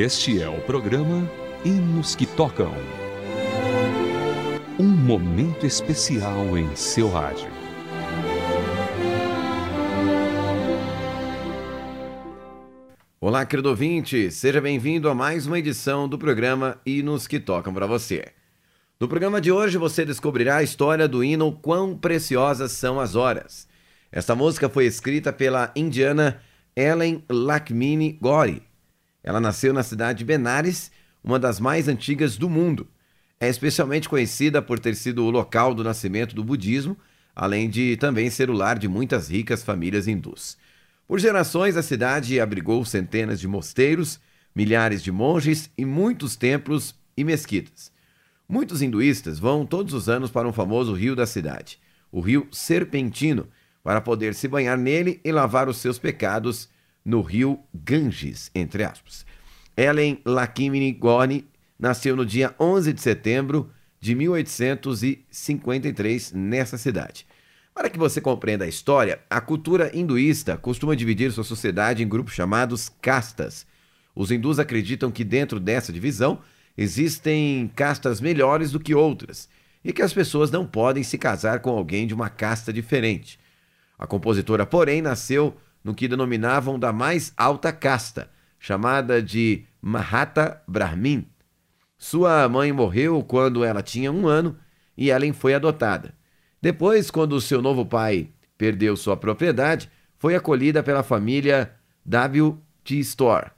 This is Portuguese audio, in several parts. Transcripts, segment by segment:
Este é o programa Hinos que Tocam. Um momento especial em seu rádio. Olá, querido ouvinte, seja bem-vindo a mais uma edição do programa Hinos que Tocam para você. No programa de hoje você descobrirá a história do hino Quão Preciosas São as Horas. Esta música foi escrita pela indiana Ellen Lakmini Gori. Ela nasceu na cidade de Benares, uma das mais antigas do mundo. É especialmente conhecida por ter sido o local do nascimento do budismo, além de também ser o lar de muitas ricas famílias hindus. Por gerações, a cidade abrigou centenas de mosteiros, milhares de monges e muitos templos e mesquitas. Muitos hinduístas vão todos os anos para um famoso rio da cidade, o rio Serpentino, para poder se banhar nele e lavar os seus pecados no rio Ganges, entre aspas. Ellen Lakshmini Goni nasceu no dia 11 de setembro de 1853 nessa cidade. Para que você compreenda a história, a cultura hinduísta costuma dividir sua sociedade em grupos chamados castas. Os hindus acreditam que dentro dessa divisão existem castas melhores do que outras e que as pessoas não podem se casar com alguém de uma casta diferente. A compositora, porém, nasceu no que denominavam da mais alta casta, chamada de Mahata Brahmin. Sua mãe morreu quando ela tinha um ano e Ellen foi adotada. Depois, quando seu novo pai perdeu sua propriedade, foi acolhida pela família W. T. Store,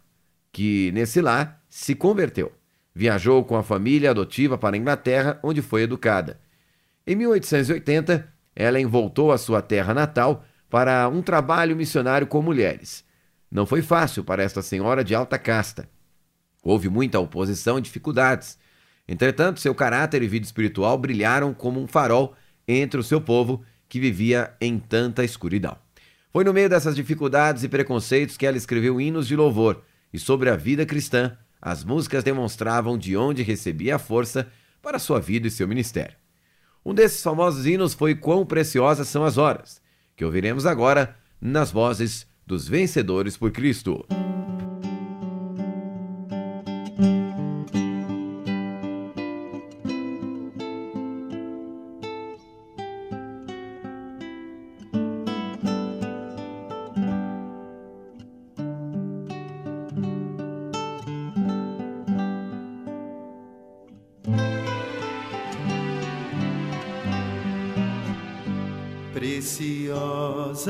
que nesse lar se converteu. Viajou com a família adotiva para a Inglaterra, onde foi educada. Em 1880, Ellen voltou à sua terra natal para um trabalho missionário com mulheres. Não foi fácil para esta senhora de alta casta. Houve muita oposição e dificuldades. Entretanto, seu caráter e vida espiritual brilharam como um farol entre o seu povo que vivia em tanta escuridão. Foi no meio dessas dificuldades e preconceitos que ela escreveu hinos de louvor, e sobre a vida cristã, as músicas demonstravam de onde recebia a força para sua vida e seu ministério. Um desses famosos hinos foi Quão Preciosas São as Horas, que ouviremos agora nas vozes dos vencedores por Cristo. Preciosas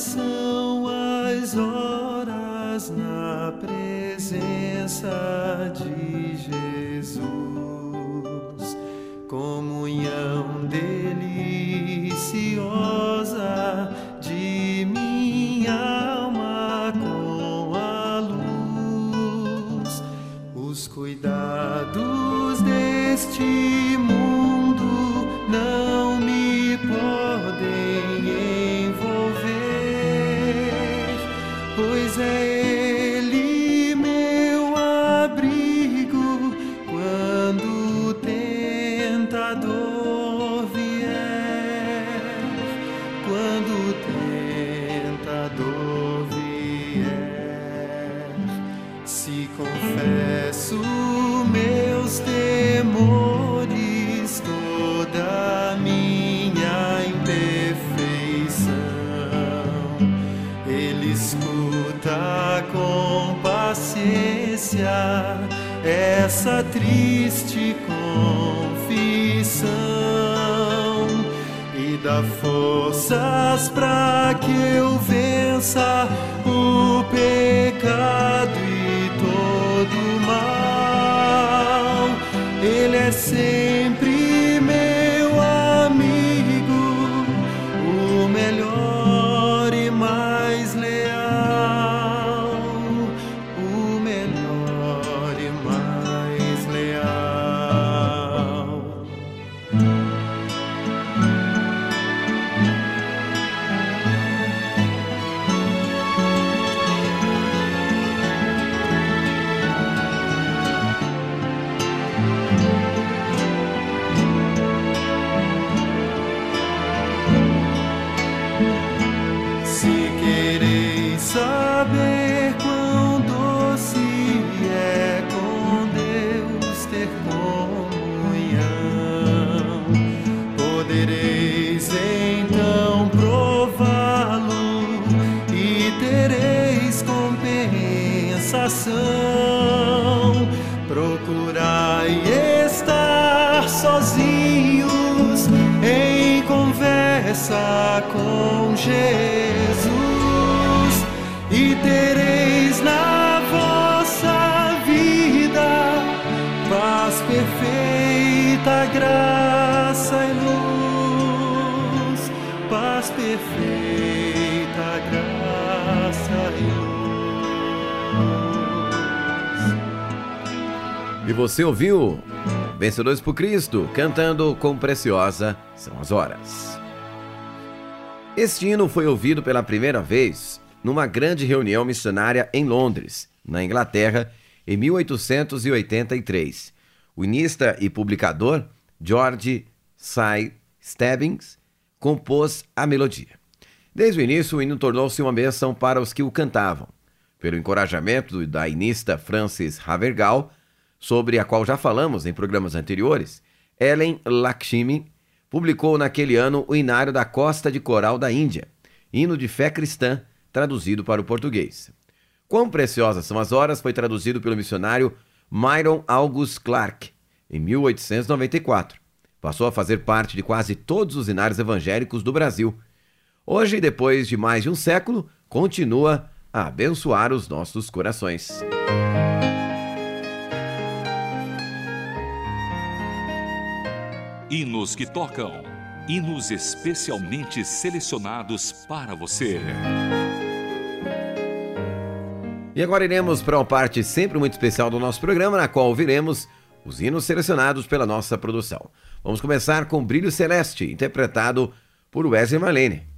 são as horas na presença de Jesus, comunhão dá forças para que eu vença o pecado conversa com Jesus e tereis na vossa vida paz perfeita, graça e luz, paz perfeita, graça e luz. E você ouviu Vencedores por Cristo cantando com Preciosa São as Horas. Este hino foi ouvido pela primeira vez numa grande reunião missionária em Londres, na Inglaterra, em 1883. O inista e publicador George Cy Stebbings compôs a melodia. Desde o início, o hino tornou-se uma bênção para os que o cantavam. Pelo encorajamento da inista Frances Havergal, sobre a qual já falamos em programas anteriores, Ellen Lakshmi publicou naquele ano o Inário da Costa de Coral da Índia, hino de fé cristã, traduzido para o português. Quão preciosas são as horas foi traduzido pelo missionário Myron August Clark em 1894. Passou a fazer parte de quase todos os inários evangélicos do Brasil. Hoje, depois de mais de um século, continua a abençoar os nossos corações. Hinos que tocam. Hinos especialmente selecionados para você. E agora iremos para uma parte sempre muito especial do nosso programa, na qual ouviremos os hinos selecionados pela nossa produção. Vamos começar com Brilho Celeste, interpretado por Wesley Marlene.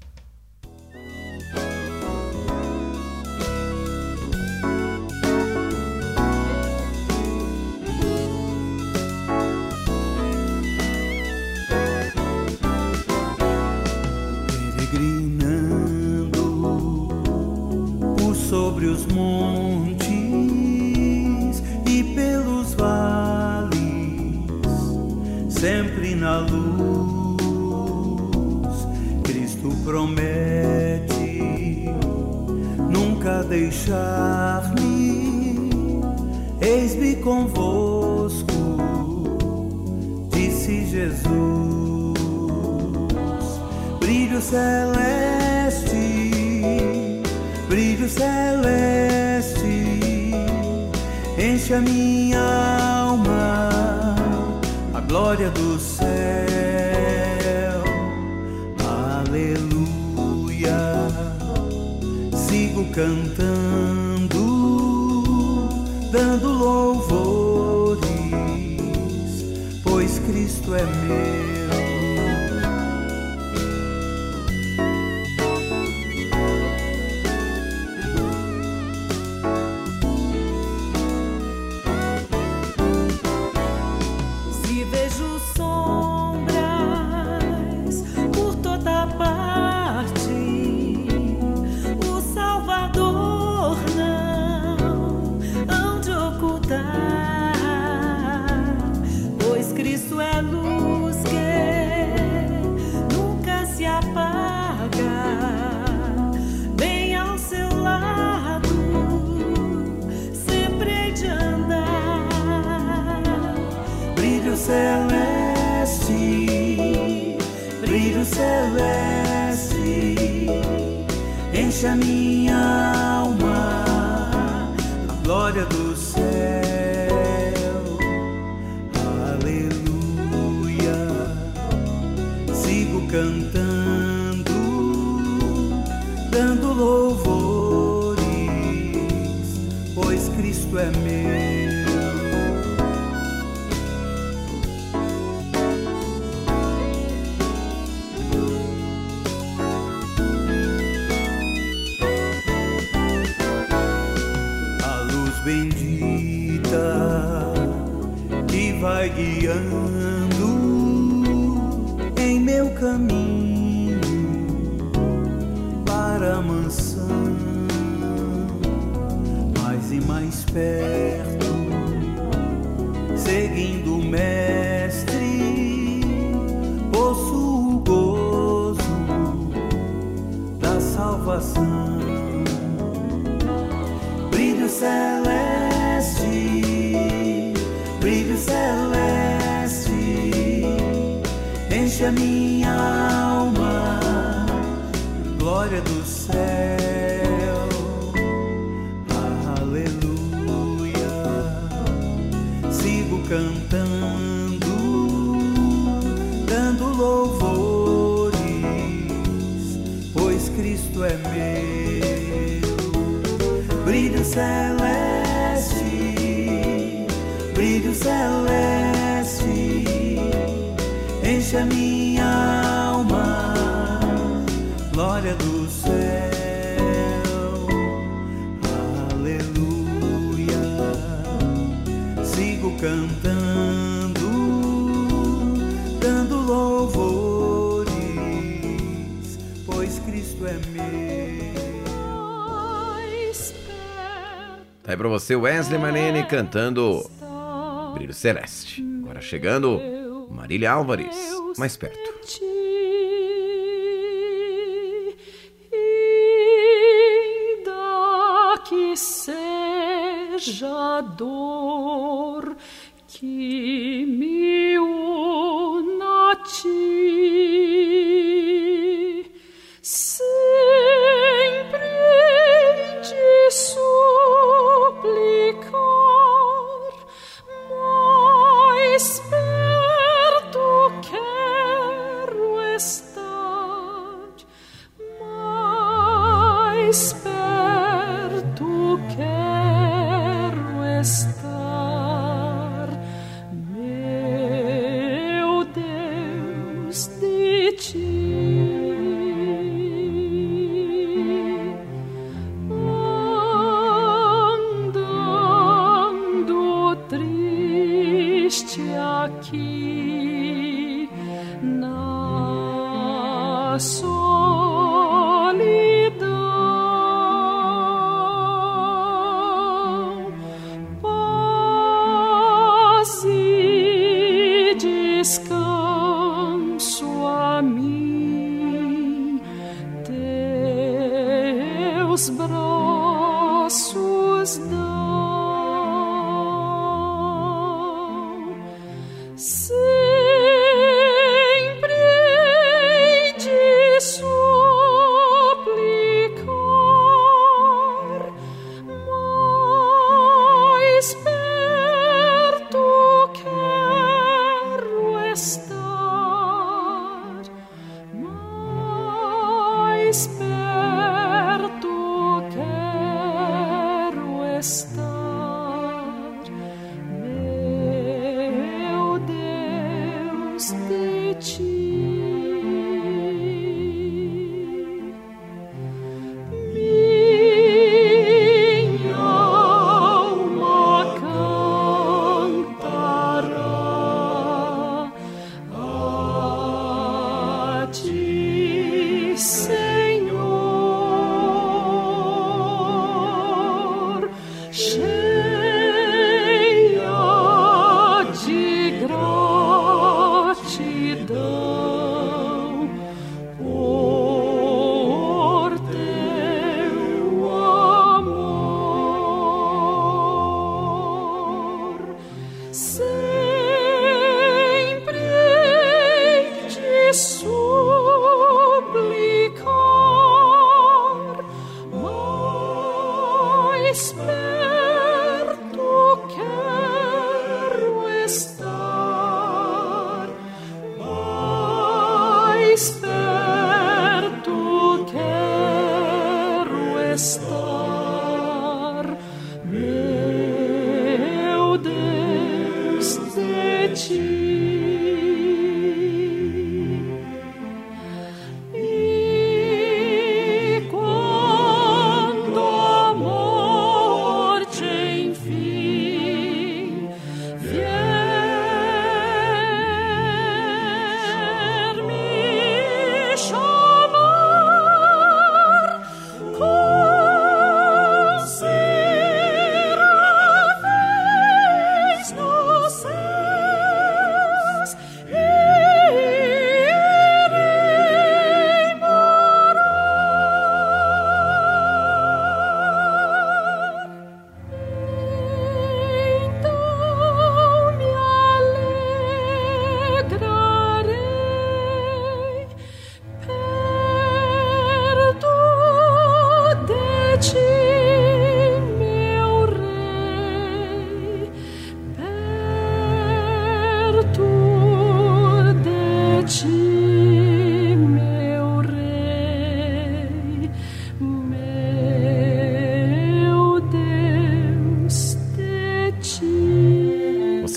Disse Jesus brilho celeste, brilho celeste, enche a minha alma, a glória do céu, aleluia. Sigo cantando, dando louvores, celeste, brilho celeste, enche a minha alma, a glória do guiando em meu caminho para a mansão, mais e mais perto, seguindo o Mestre, possuo o gozo da salvação. Brilho celeste, enche a minha alma, glória do céu, aleluia. Sigo cantando, dando louvores, pois Cristo é meu. Brilho celeste, brilho celeste para você Wesley Manene é. cantando Brilho Celeste. Agora chegando Marília Álvares, mais perto. que seja dor que me 是。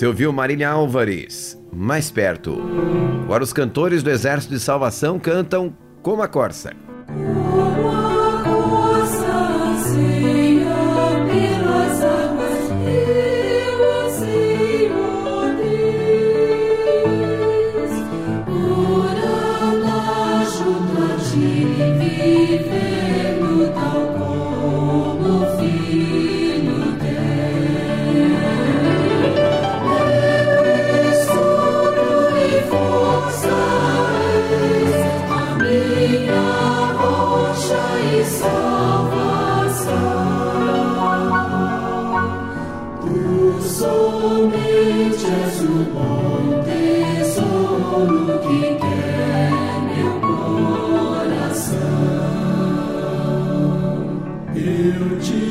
Você ouviu Marília Álvares, mais perto. Agora os cantores do Exército de Salvação cantam Como a Corsa. Somente és o bom tesouro que quer meu coração. Eu te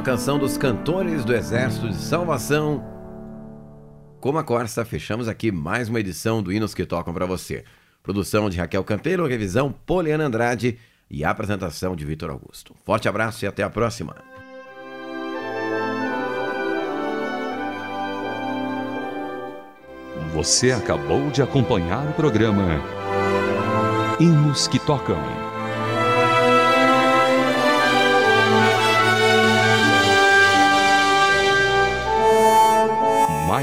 E com a canção dos cantores do Exército de Salvação, Como a Corsa, fechamos aqui mais uma edição do Hinos que Tocam para você. Produção de Raquel Campelo, revisão Poliana Andrade e apresentação de Vitor Augusto. Forte abraço e até a próxima. Você acabou de acompanhar o programa Hinos que Tocam.